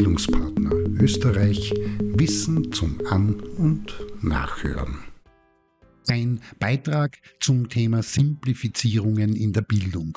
Bildungspartner Österreich Wissen zum An- und Nachhören. Ein Beitrag zum Thema Simplifizierungen in der Bildung.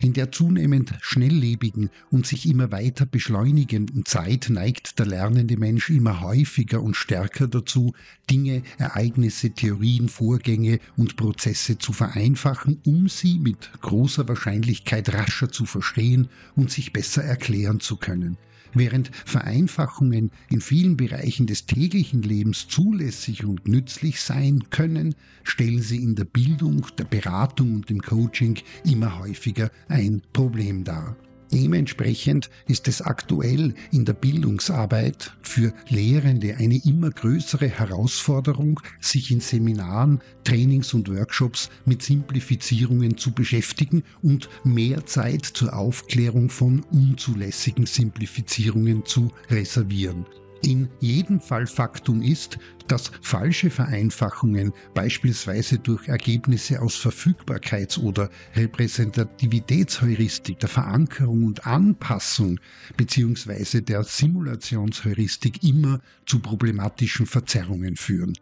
In der zunehmend schnelllebigen und sich immer weiter beschleunigenden Zeit neigt der lernende Mensch immer häufiger und stärker dazu, Dinge, Ereignisse, Theorien, Vorgänge und Prozesse zu vereinfachen, um sie mit großer Wahrscheinlichkeit rascher zu verstehen und sich besser erklären zu können. Während Vereinfachungen in vielen Bereichen des täglichen Lebens zulässig und nützlich sein können, stellen sie in der Bildung, der Beratung und dem Coaching immer häufiger ein Problem dar. Dementsprechend ist es aktuell in der Bildungsarbeit für Lehrende eine immer größere Herausforderung, sich in Seminaren, Trainings und Workshops mit Simplifizierungen zu beschäftigen und mehr Zeit zur Aufklärung von unzulässigen Simplifizierungen zu reservieren. In jedem Fall Faktum ist, dass falsche Vereinfachungen beispielsweise durch Ergebnisse aus Verfügbarkeits- oder Repräsentativitätsheuristik, der Verankerung und Anpassung bzw. der Simulationsheuristik immer zu problematischen Verzerrungen führen.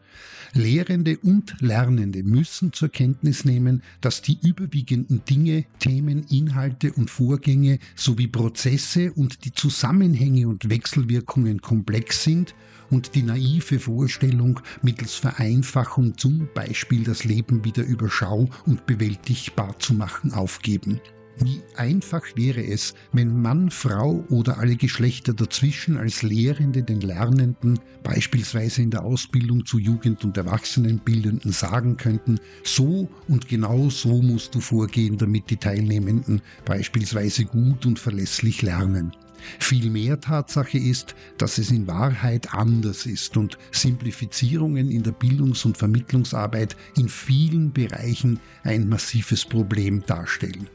Lehrende und Lernende müssen zur Kenntnis nehmen, dass die überwiegenden Dinge, Themen, Inhalte und Vorgänge sowie Prozesse und die Zusammenhänge und Wechselwirkungen komplex sind und die naive Vorstellung, mittels Vereinfachung zum Beispiel das Leben wieder überschau und bewältigbar zu machen, aufgeben. Wie einfach wäre es, wenn Mann, Frau oder alle Geschlechter dazwischen als Lehrende den Lernenden, beispielsweise in der Ausbildung zu Jugend- und Erwachsenenbildenden, sagen könnten, so und genau so musst du vorgehen, damit die Teilnehmenden beispielsweise gut und verlässlich lernen. Vielmehr Tatsache ist, dass es in Wahrheit anders ist und Simplifizierungen in der Bildungs- und Vermittlungsarbeit in vielen Bereichen ein massives Problem darstellen.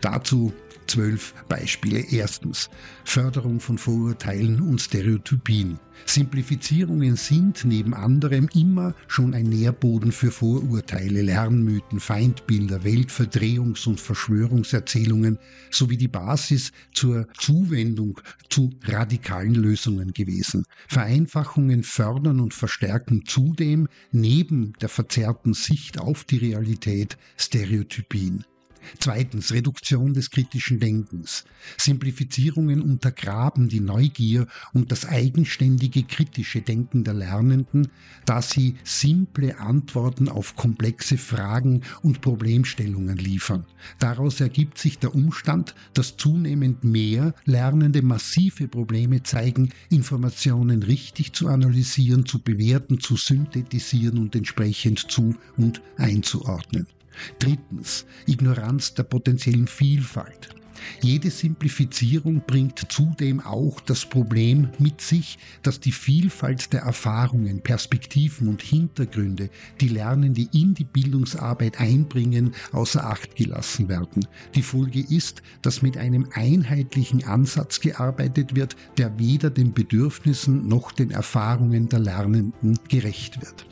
Dazu zwölf Beispiele. Erstens Förderung von Vorurteilen und Stereotypien. Simplifizierungen sind neben anderem immer schon ein Nährboden für Vorurteile, Lernmythen, Feindbilder, Weltverdrehungs- und Verschwörungserzählungen sowie die Basis zur Zuwendung zu radikalen Lösungen gewesen. Vereinfachungen fördern und verstärken zudem neben der verzerrten Sicht auf die Realität Stereotypien. Zweitens Reduktion des kritischen Denkens. Simplifizierungen untergraben die Neugier und das eigenständige kritische Denken der Lernenden, da sie simple Antworten auf komplexe Fragen und Problemstellungen liefern. Daraus ergibt sich der Umstand, dass zunehmend mehr Lernende massive Probleme zeigen, Informationen richtig zu analysieren, zu bewerten, zu synthetisieren und entsprechend zu und einzuordnen. Drittens, Ignoranz der potenziellen Vielfalt. Jede Simplifizierung bringt zudem auch das Problem mit sich, dass die Vielfalt der Erfahrungen, Perspektiven und Hintergründe, die Lernende in die Bildungsarbeit einbringen, außer Acht gelassen werden. Die Folge ist, dass mit einem einheitlichen Ansatz gearbeitet wird, der weder den Bedürfnissen noch den Erfahrungen der Lernenden gerecht wird.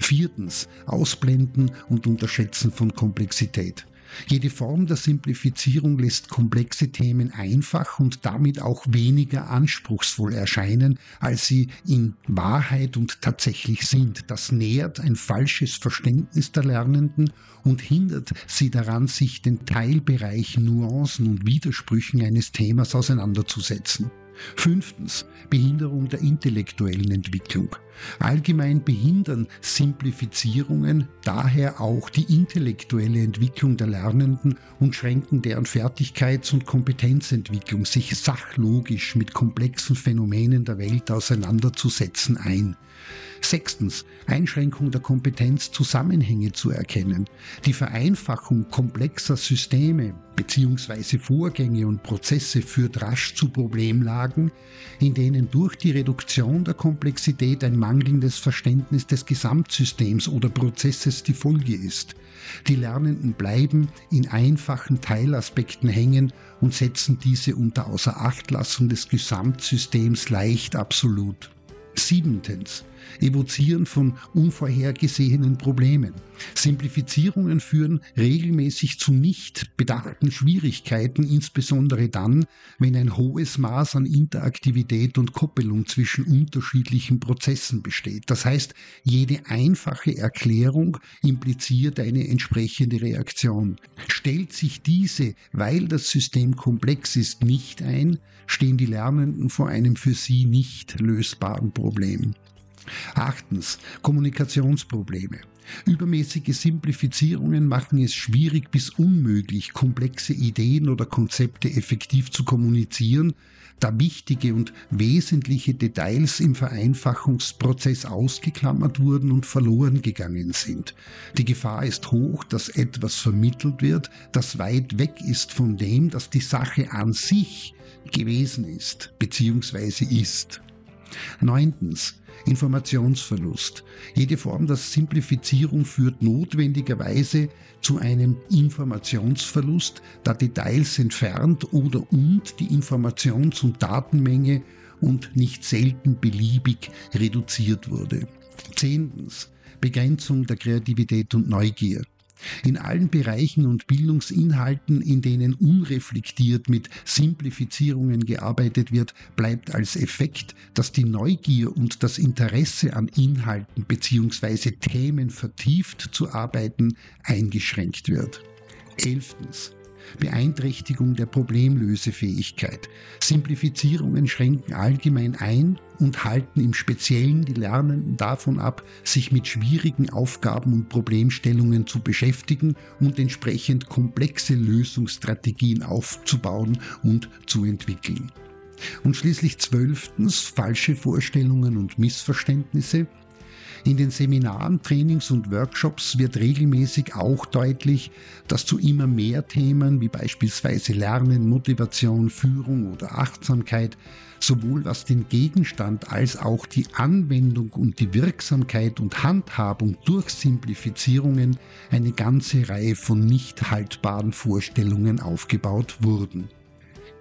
Viertens, Ausblenden und Unterschätzen von Komplexität. Jede Form der Simplifizierung lässt komplexe Themen einfach und damit auch weniger anspruchsvoll erscheinen, als sie in Wahrheit und tatsächlich sind. Das nährt ein falsches Verständnis der Lernenden und hindert sie daran, sich den Teilbereichen, Nuancen und Widersprüchen eines Themas auseinanderzusetzen. Fünftens, Behinderung der intellektuellen Entwicklung. Allgemein behindern Simplifizierungen daher auch die intellektuelle Entwicklung der Lernenden und schränken deren Fertigkeits- und Kompetenzentwicklung, sich sachlogisch mit komplexen Phänomenen der Welt auseinanderzusetzen, ein. Sechstens, Einschränkung der Kompetenz, Zusammenhänge zu erkennen. Die Vereinfachung komplexer Systeme bzw. Vorgänge und Prozesse führt rasch zu Problemlagen, in denen durch die Reduktion der Komplexität ein mangelndes Verständnis des Gesamtsystems oder Prozesses die Folge ist. Die Lernenden bleiben in einfachen Teilaspekten hängen und setzen diese unter Außerachtlassung des Gesamtsystems leicht absolut. Siebentens. Evozieren von unvorhergesehenen Problemen. Simplifizierungen führen regelmäßig zu nicht bedachten Schwierigkeiten, insbesondere dann, wenn ein hohes Maß an Interaktivität und Koppelung zwischen unterschiedlichen Prozessen besteht. Das heißt, jede einfache Erklärung impliziert eine entsprechende Reaktion. Stellt sich diese, weil das System komplex ist, nicht ein, stehen die Lernenden vor einem für sie nicht lösbaren Problem. Achtens, Kommunikationsprobleme. Übermäßige Simplifizierungen machen es schwierig bis unmöglich, komplexe Ideen oder Konzepte effektiv zu kommunizieren, da wichtige und wesentliche Details im Vereinfachungsprozess ausgeklammert wurden und verloren gegangen sind. Die Gefahr ist hoch, dass etwas vermittelt wird, das weit weg ist von dem, das die Sache an sich gewesen ist bzw. ist. Neuntens. Informationsverlust. Jede Form der Simplifizierung führt notwendigerweise zu einem Informationsverlust, da Details entfernt oder und die Informations- und Datenmenge und nicht selten beliebig reduziert wurde. Zehntens. Begrenzung der Kreativität und Neugier. In allen Bereichen und Bildungsinhalten, in denen unreflektiert mit Simplifizierungen gearbeitet wird, bleibt als Effekt, dass die Neugier und das Interesse an Inhalten bzw. Themen vertieft zu arbeiten eingeschränkt wird. Elftens. Beeinträchtigung der Problemlösefähigkeit. Simplifizierungen schränken allgemein ein und halten im Speziellen die Lernenden davon ab, sich mit schwierigen Aufgaben und Problemstellungen zu beschäftigen und entsprechend komplexe Lösungsstrategien aufzubauen und zu entwickeln. Und schließlich zwölftens falsche Vorstellungen und Missverständnisse. In den Seminaren, Trainings und Workshops wird regelmäßig auch deutlich, dass zu immer mehr Themen wie beispielsweise Lernen, Motivation, Führung oder Achtsamkeit sowohl was den Gegenstand als auch die Anwendung und die Wirksamkeit und Handhabung durch Simplifizierungen eine ganze Reihe von nicht haltbaren Vorstellungen aufgebaut wurden.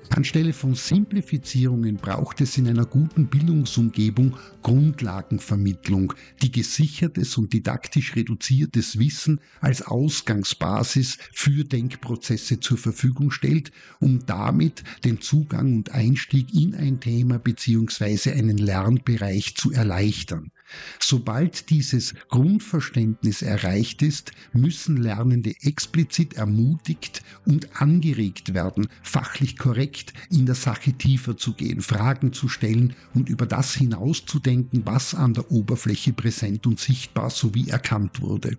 Anstelle von Simplifizierungen braucht es in einer guten Bildungsumgebung Grundlagenvermittlung, die gesichertes und didaktisch reduziertes Wissen als Ausgangsbasis für Denkprozesse zur Verfügung stellt, um damit den Zugang und Einstieg in ein Thema bzw. einen Lernbereich zu erleichtern. Sobald dieses Grundverständnis erreicht ist, müssen Lernende explizit ermutigt und angeregt werden, fachlich korrekt in der Sache tiefer zu gehen, Fragen zu stellen und über das hinauszudenken, was an der Oberfläche präsent und sichtbar sowie erkannt wurde.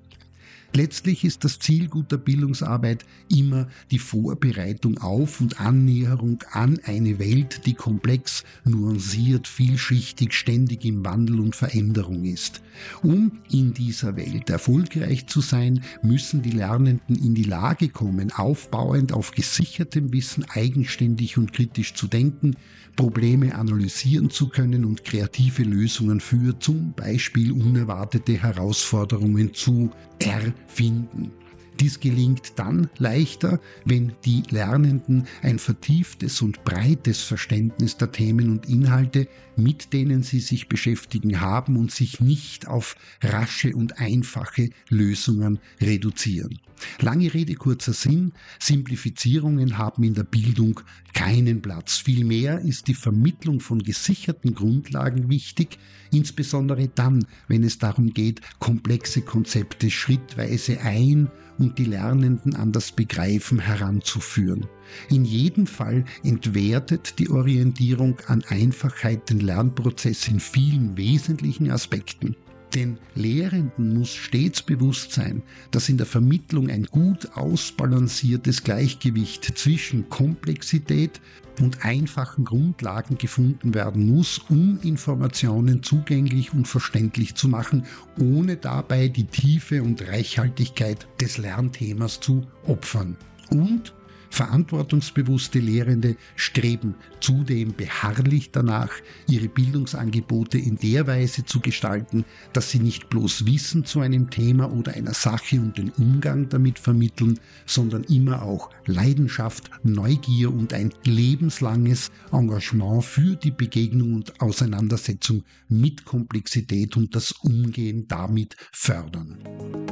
Letztlich ist das Ziel guter Bildungsarbeit immer die Vorbereitung auf und Annäherung an eine Welt, die komplex, nuanciert, vielschichtig, ständig im Wandel und Veränderung ist. Um in dieser Welt erfolgreich zu sein, müssen die Lernenden in die Lage kommen, aufbauend auf gesichertem Wissen eigenständig und kritisch zu denken, Probleme analysieren zu können und kreative Lösungen für zum Beispiel unerwartete Herausforderungen zu erfinden. Dies gelingt dann leichter, wenn die Lernenden ein vertieftes und breites Verständnis der Themen und Inhalte, mit denen sie sich beschäftigen haben und sich nicht auf rasche und einfache Lösungen reduzieren. Lange Rede, kurzer Sinn, Simplifizierungen haben in der Bildung keinen Platz. Vielmehr ist die Vermittlung von gesicherten Grundlagen wichtig, insbesondere dann, wenn es darum geht, komplexe Konzepte schrittweise ein und die Lernenden an das Begreifen heranzuführen. In jedem Fall entwertet die Orientierung an Einfachheit den Lernprozess in vielen wesentlichen Aspekten. Den Lehrenden muss stets bewusst sein, dass in der Vermittlung ein gut ausbalanciertes Gleichgewicht zwischen Komplexität und einfachen Grundlagen gefunden werden muss, um Informationen zugänglich und verständlich zu machen, ohne dabei die Tiefe und Reichhaltigkeit des Lernthemas zu opfern. Und Verantwortungsbewusste Lehrende streben zudem beharrlich danach, ihre Bildungsangebote in der Weise zu gestalten, dass sie nicht bloß Wissen zu einem Thema oder einer Sache und den Umgang damit vermitteln, sondern immer auch Leidenschaft, Neugier und ein lebenslanges Engagement für die Begegnung und Auseinandersetzung mit Komplexität und das Umgehen damit fördern.